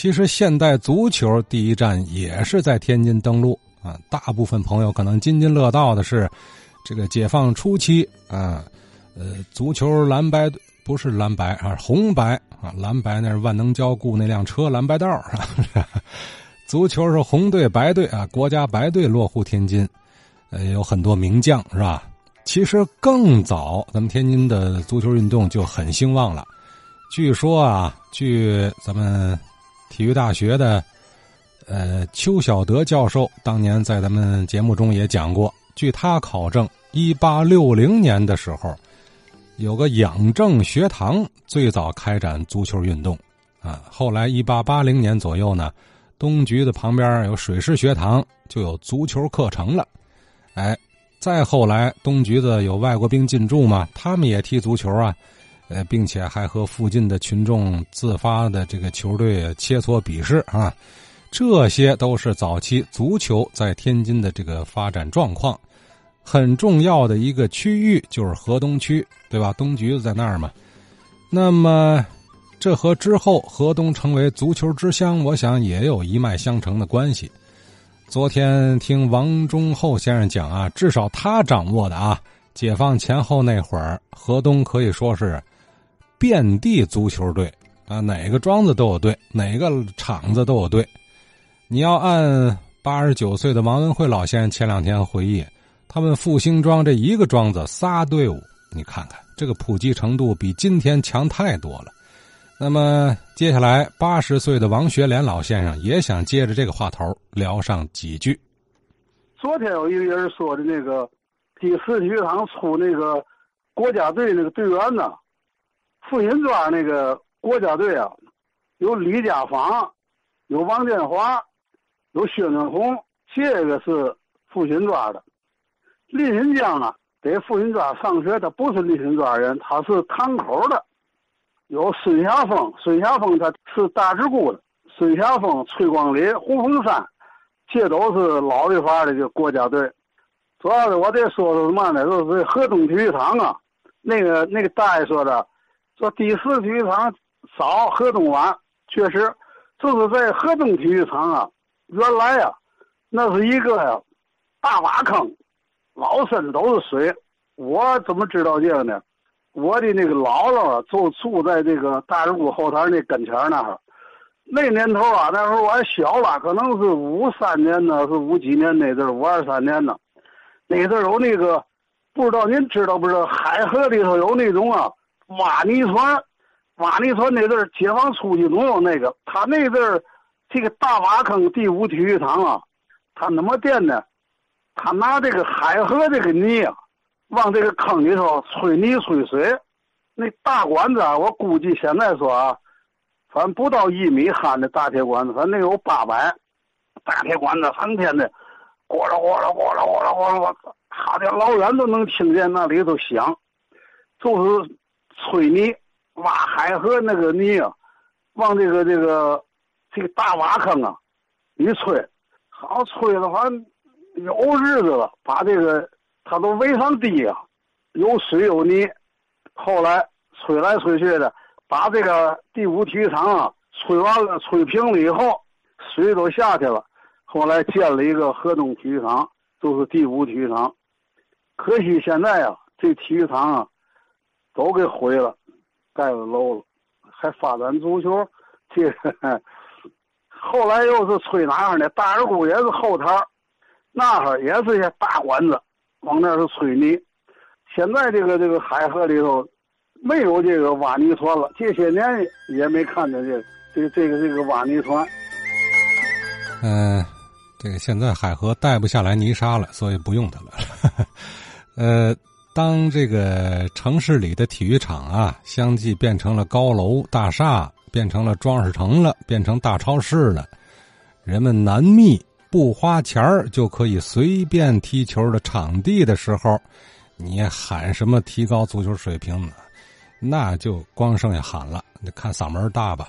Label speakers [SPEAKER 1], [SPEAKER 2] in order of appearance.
[SPEAKER 1] 其实现代足球第一站也是在天津登陆啊。大部分朋友可能津津乐道的是，这个解放初期啊，呃，足球蓝白不是蓝白啊，红白啊，蓝白那是万能胶雇那辆车蓝白道啊。足球是红队白队啊，国家白队落户天津，呃，有很多名将是吧？其实更早，咱们天津的足球运动就很兴旺了。据说啊，据咱们体育大学的呃邱晓德教授当年在咱们节目中也讲过，据他考证，一八六零年的时候，有个养正学堂最早开展足球运动啊。后来一八八零年左右呢。东局的旁边有水师学堂，就有足球课程了。哎，再后来，东局子有外国兵进驻嘛，他们也踢足球啊，呃，并且还和附近的群众自发的这个球队切磋比试啊。这些都是早期足球在天津的这个发展状况。很重要的一个区域就是河东区，对吧？东局子在那儿嘛。那么。这和之后河东成为足球之乡，我想也有一脉相承的关系。昨天听王忠厚先生讲啊，至少他掌握的啊，解放前后那会儿，河东可以说是遍地足球队啊，哪个庄子都有队，哪个场子都有队。你要按八十九岁的王文慧老先生前两天回忆，他们复兴庄这一个庄子仨队伍，你看看这个普及程度比今天强太多了。那么接下来，八十岁的王学莲老先生也想接着这个话头聊上几句。
[SPEAKER 2] 昨天有一个人说的那个第四体育场出那个国家队那个队员呢，复兴庄那个国家队啊，有李家芳，有王建华，有薛润红，这个是复兴庄的。李新江呢，在复兴庄上学，他不是李新庄人，他是堂口的。有孙霞峰，孙霞峰他是大直沽的。孙霞峰、崔光林、胡凤山，这都是老的法的这国家队。主要是我得说说什么呢？就是河东体育场啊，那个那个大爷说的，说第四体育场早，河东晚。确实，就是在河东体育场啊，原来啊，那是一个呀大挖坑，老深都是水。我怎么知道这个呢？我的那个姥姥就住在这个大石沽后台那跟前那儿，那年头啊，那时候我还小了，可能是五三年呢，是五几年那阵儿，五二三年呢。那阵儿有那个，不知道您知道不知道？海河里头有那种啊，挖泥船，挖泥船那阵儿解放初期总有那个。他那阵儿这个大挖坑第五体育场啊，他怎么垫的？他拿这个海河这个泥啊。往这个坑里头吹泥吹水，那大管子我估计现在说啊，反正不到一米憨的大铁管子，反正有八百，大铁管子成天的，咕噜咕噜咕噜咕噜咕噜，我操，好的老远都能听见那里头响，就是吹泥挖海河那个泥啊，往这个这个这个大挖坑啊一吹，好吹的反正有日子了，把这个。它都围上堤啊，有水有泥，后来吹来吹去的，把这个第五体育场啊吹完了，吹平了以后，水都下去了。后来建了一个河东体育场，就是第五体育场。可惜现在啊，这体育场啊，都给毁了，盖了楼了，还发展足球。这后来又是吹哪样的？大耳姑也是后台，那哈也是些大管子。往那是吹泥，现在这个这个海河里头没有这个挖泥船了，这些年也没看见这这这个这个挖泥船。
[SPEAKER 1] 嗯，这个现在海河带不下来泥沙了，所以不用它了。呃，当这个城市里的体育场啊，相继变成了高楼大厦，变成了装饰城了，变成大超市了，人们难觅。不花钱儿就可以随便踢球的场地的时候，你喊什么提高足球水平呢？那就光剩下喊了。你看嗓门大吧。